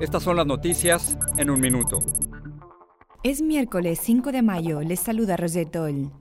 estas son las noticias en un minuto. Es miércoles 5 de mayo, les saluda Rosetol.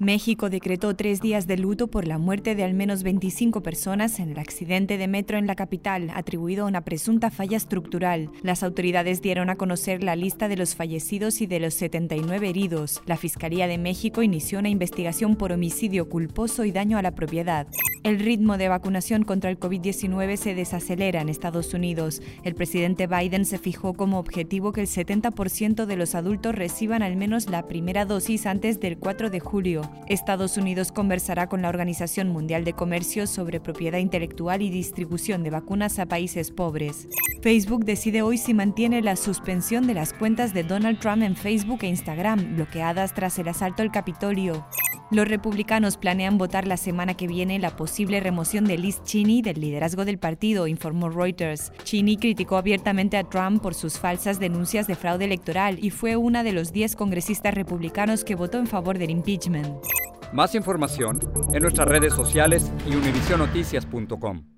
México decretó tres días de luto por la muerte de al menos 25 personas en el accidente de metro en la capital, atribuido a una presunta falla estructural. Las autoridades dieron a conocer la lista de los fallecidos y de los 79 heridos. La Fiscalía de México inició una investigación por homicidio culposo y daño a la propiedad. El ritmo de vacunación contra el COVID-19 se desacelera en Estados Unidos. El presidente Biden se fijó como objetivo que el 70% de los adultos reciban al menos la primera dosis antes del 4 de julio. Estados Unidos conversará con la Organización Mundial de Comercio sobre propiedad intelectual y distribución de vacunas a países pobres. Facebook decide hoy si mantiene la suspensión de las cuentas de Donald Trump en Facebook e Instagram, bloqueadas tras el asalto al Capitolio. Los republicanos planean votar la semana que viene la posible remoción de Liz Cheney del liderazgo del partido, informó Reuters. Cheney criticó abiertamente a Trump por sus falsas denuncias de fraude electoral y fue una de los 10 congresistas republicanos que votó en favor del impeachment. Más información en nuestras redes sociales y univisionoticias.com.